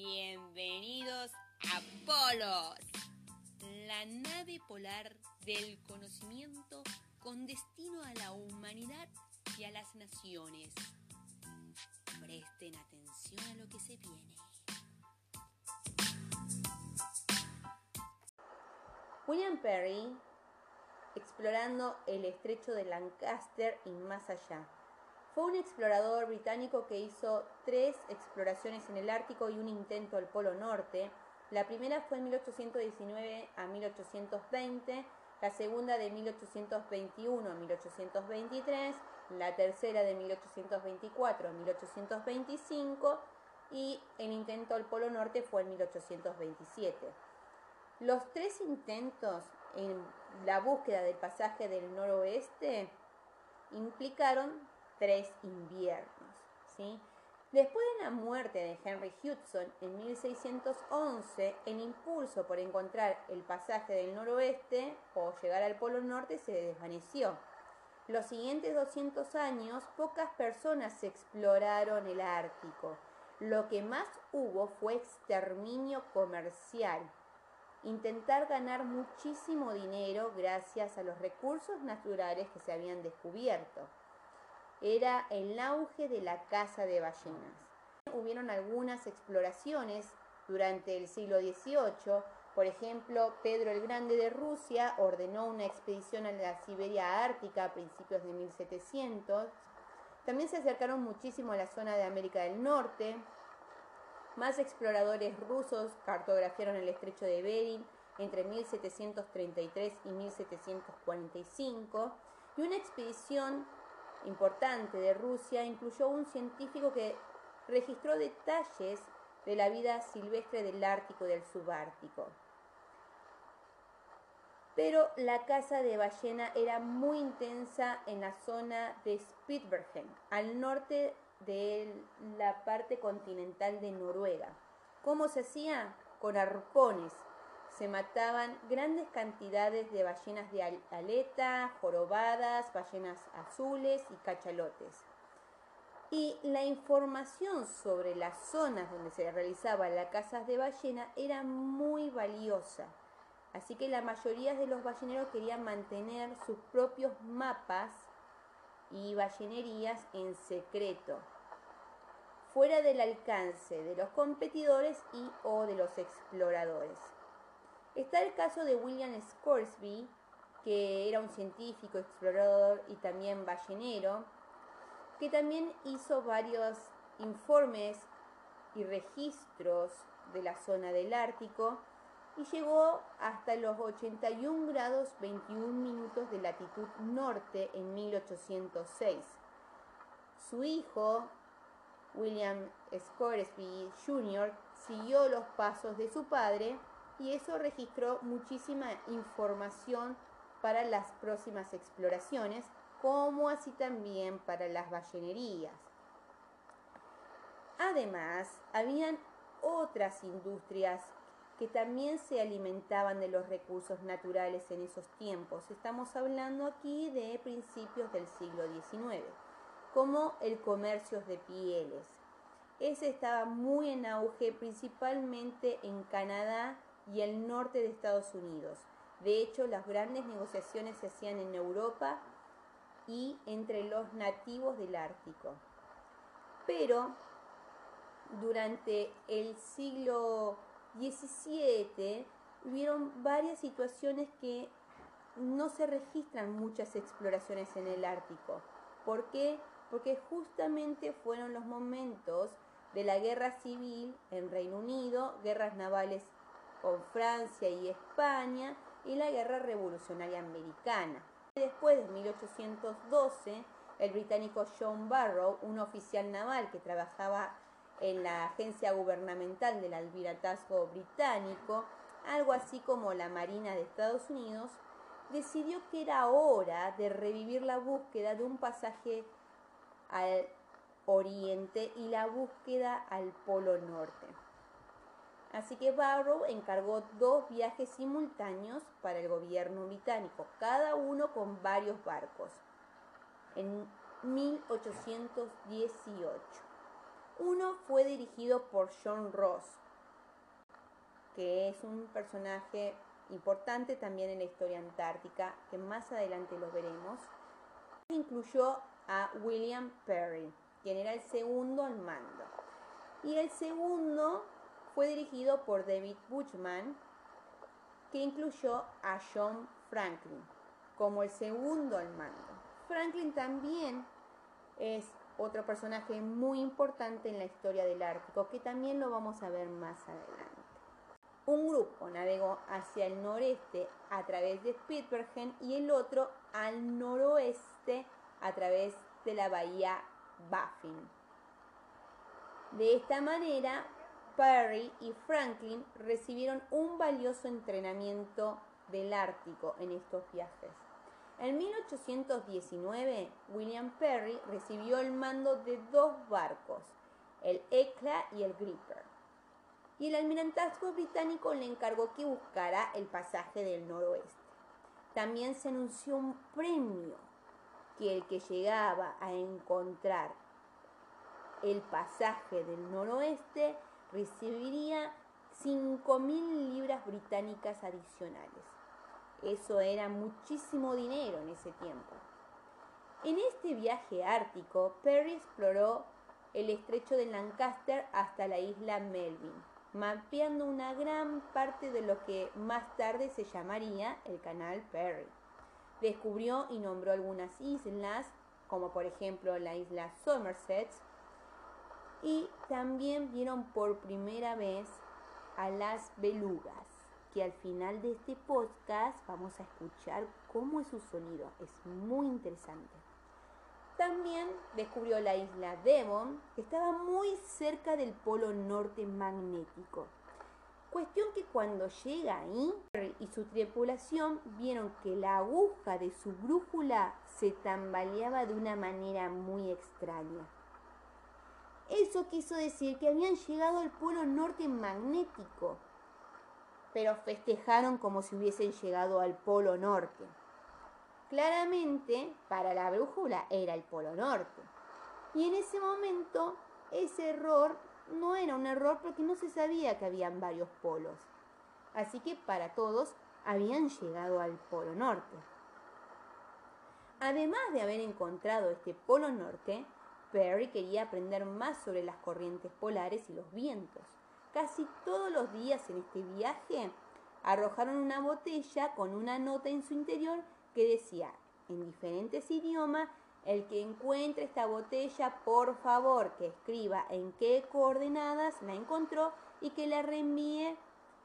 Bienvenidos a Polos, la nave polar del conocimiento con destino a la humanidad y a las naciones. Presten atención a lo que se viene. William Perry, explorando el estrecho de Lancaster y más allá. Fue un explorador británico que hizo tres exploraciones en el Ártico y un intento al Polo Norte. La primera fue en 1819 a 1820, la segunda de 1821 a 1823, la tercera de 1824 a 1825 y el intento al Polo Norte fue en 1827. Los tres intentos en la búsqueda del pasaje del noroeste implicaron tres inviernos. Después de la muerte de Henry Hudson en 1611, el impulso por encontrar el pasaje del noroeste o llegar al Polo Norte se desvaneció. Los siguientes 200 años, pocas personas exploraron el Ártico. Lo que más hubo fue exterminio comercial intentar ganar muchísimo dinero gracias a los recursos naturales que se habían descubierto. Era el auge de la caza de ballenas. Hubieron algunas exploraciones durante el siglo XVIII. Por ejemplo, Pedro el Grande de Rusia ordenó una expedición a la Siberia Ártica a principios de 1700. También se acercaron muchísimo a la zona de América del Norte, más exploradores rusos cartografiaron el estrecho de Bering entre 1733 y 1745 y una expedición importante de Rusia incluyó un científico que registró detalles de la vida silvestre del Ártico y del Subártico. Pero la caza de ballena era muy intensa en la zona de Spitsbergen, al norte de la parte continental de Noruega. ¿Cómo se hacía? Con arpones. Se mataban grandes cantidades de ballenas de aleta, jorobadas, ballenas azules y cachalotes. Y la información sobre las zonas donde se realizaba la caza de ballena era muy valiosa. Así que la mayoría de los balleneros querían mantener sus propios mapas y ballenerías en secreto, fuera del alcance de los competidores y o de los exploradores. Está el caso de William Scoresby, que era un científico, explorador y también ballenero, que también hizo varios informes y registros de la zona del Ártico y llegó hasta los 81 grados 21 minutos de latitud norte en 1806. Su hijo, William Scoresby Jr., siguió los pasos de su padre y eso registró muchísima información para las próximas exploraciones, como así también para las ballenerías. Además, habían otras industrias que también se alimentaban de los recursos naturales en esos tiempos. Estamos hablando aquí de principios del siglo XIX, como el comercio de pieles. Ese estaba muy en auge principalmente en Canadá y el norte de Estados Unidos. De hecho, las grandes negociaciones se hacían en Europa y entre los nativos del Ártico. Pero durante el siglo 17 hubieron varias situaciones que no se registran muchas exploraciones en el Ártico. ¿Por qué? Porque justamente fueron los momentos de la guerra civil en Reino Unido, guerras navales con Francia y España y la guerra revolucionaria americana. Después de 1812, el británico John Barrow, un oficial naval que trabajaba en la agencia gubernamental del albiratazgo británico, algo así como la Marina de Estados Unidos, decidió que era hora de revivir la búsqueda de un pasaje al oriente y la búsqueda al polo norte. Así que Barrow encargó dos viajes simultáneos para el gobierno británico, cada uno con varios barcos, en 1818. Uno fue dirigido por John Ross, que es un personaje importante también en la historia antártica, que más adelante lo veremos. Incluyó a William Perry, quien era el segundo al mando. Y el segundo fue dirigido por David Buchman, que incluyó a John Franklin como el segundo al mando. Franklin también es otro personaje muy importante en la historia del Ártico, que también lo vamos a ver más adelante. Un grupo navegó hacia el noreste a través de Spitsbergen y el otro al noroeste a través de la bahía Baffin. De esta manera, Perry y Franklin recibieron un valioso entrenamiento del Ártico en estos viajes. En 1819, William Perry recibió el mando de dos barcos, el Ecla y el Gripper, y el almirantazgo británico le encargó que buscara el pasaje del noroeste. También se anunció un premio que el que llegaba a encontrar el pasaje del noroeste recibiría 5.000 libras británicas adicionales. Eso era muchísimo dinero en ese tiempo. En este viaje ártico, Perry exploró el estrecho de Lancaster hasta la isla Melvin, mapeando una gran parte de lo que más tarde se llamaría el Canal Perry. Descubrió y nombró algunas islas, como por ejemplo la isla Somerset, y también vieron por primera vez a las belugas que al final de este podcast vamos a escuchar cómo es su sonido. Es muy interesante. También descubrió la isla Devon, que estaba muy cerca del polo norte magnético. Cuestión que cuando llega ahí y su tripulación vieron que la aguja de su brújula se tambaleaba de una manera muy extraña. Eso quiso decir que habían llegado al polo norte magnético pero festejaron como si hubiesen llegado al Polo Norte. Claramente, para la brújula era el Polo Norte. Y en ese momento, ese error no era un error porque no se sabía que habían varios polos. Así que para todos habían llegado al Polo Norte. Además de haber encontrado este Polo Norte, Perry quería aprender más sobre las corrientes polares y los vientos. Casi todos los días en este viaje arrojaron una botella con una nota en su interior que decía en diferentes idiomas, el que encuentre esta botella, por favor, que escriba en qué coordenadas la encontró y que la reenvíe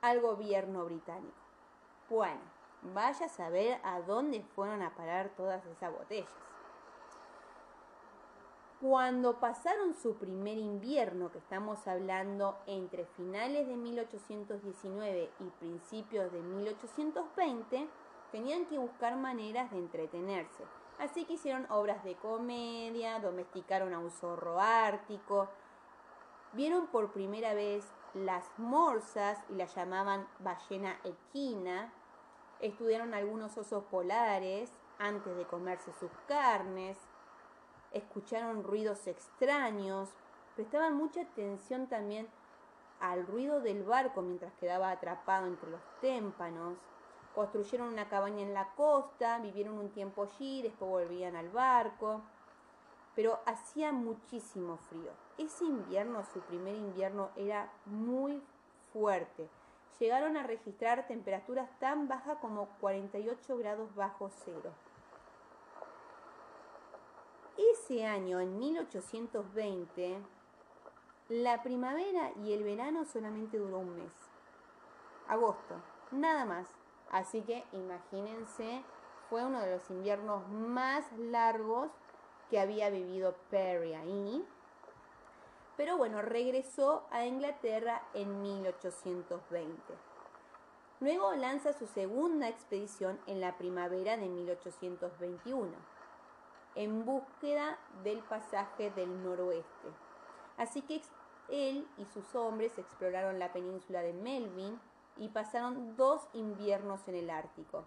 al gobierno británico. Bueno, vaya a saber a dónde fueron a parar todas esas botellas. Cuando pasaron su primer invierno, que estamos hablando entre finales de 1819 y principios de 1820, tenían que buscar maneras de entretenerse. Así que hicieron obras de comedia, domesticaron a un zorro ártico, vieron por primera vez las morsas y las llamaban ballena equina, estudiaron algunos osos polares antes de comerse sus carnes, escucharon ruidos extraños, prestaban mucha atención también al ruido del barco mientras quedaba atrapado entre los témpanos, construyeron una cabaña en la costa, vivieron un tiempo allí, después volvían al barco, pero hacía muchísimo frío. Ese invierno, su primer invierno, era muy fuerte. Llegaron a registrar temperaturas tan bajas como 48 grados bajo cero. Ese año, en 1820, la primavera y el verano solamente duró un mes. Agosto, nada más. Así que imagínense, fue uno de los inviernos más largos que había vivido Perry ahí. Pero bueno, regresó a Inglaterra en 1820. Luego lanza su segunda expedición en la primavera de 1821 en búsqueda del pasaje del noroeste. Así que él y sus hombres exploraron la península de Melvin y pasaron dos inviernos en el Ártico.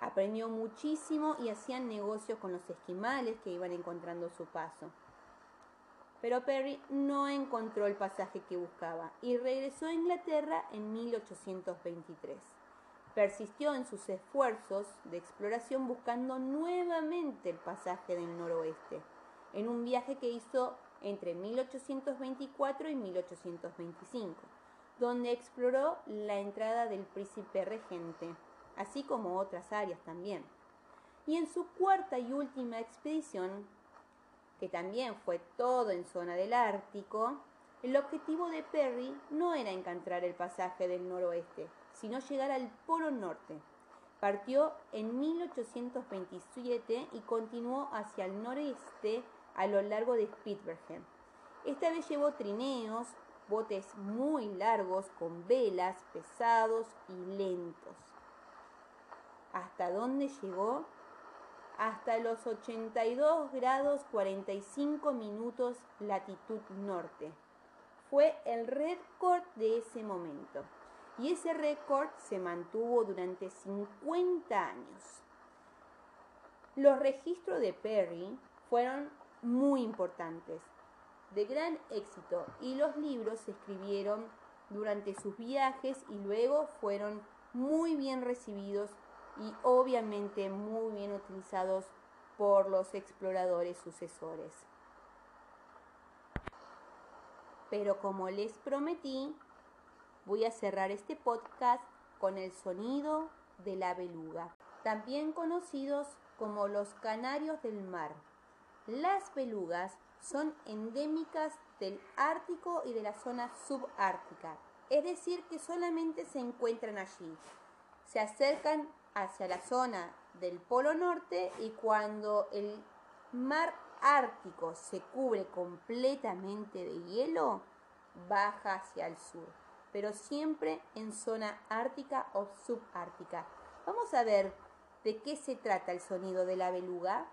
Aprendió muchísimo y hacían negocios con los esquimales que iban encontrando su paso. pero Perry no encontró el pasaje que buscaba y regresó a Inglaterra en 1823. Persistió en sus esfuerzos de exploración buscando nuevamente el pasaje del noroeste, en un viaje que hizo entre 1824 y 1825, donde exploró la entrada del príncipe regente, así como otras áreas también. Y en su cuarta y última expedición que también fue todo en zona del Ártico, el objetivo de Perry no era encontrar el pasaje del noroeste, sino llegar al Polo Norte. Partió en 1827 y continuó hacia el noreste a lo largo de Spitzbergen. Esta vez llevó trineos, botes muy largos con velas, pesados y lentos. ¿Hasta dónde llegó? hasta los 82 grados 45 minutos latitud norte. Fue el récord de ese momento. Y ese récord se mantuvo durante 50 años. Los registros de Perry fueron muy importantes, de gran éxito, y los libros se escribieron durante sus viajes y luego fueron muy bien recibidos y obviamente muy bien utilizados por los exploradores sucesores. Pero como les prometí, voy a cerrar este podcast con el sonido de la beluga, también conocidos como los canarios del mar. Las belugas son endémicas del Ártico y de la zona subártica, es decir, que solamente se encuentran allí. Se acercan hacia la zona del Polo Norte y cuando el mar Ártico se cubre completamente de hielo, baja hacia el sur, pero siempre en zona ártica o subártica. Vamos a ver de qué se trata el sonido de la beluga.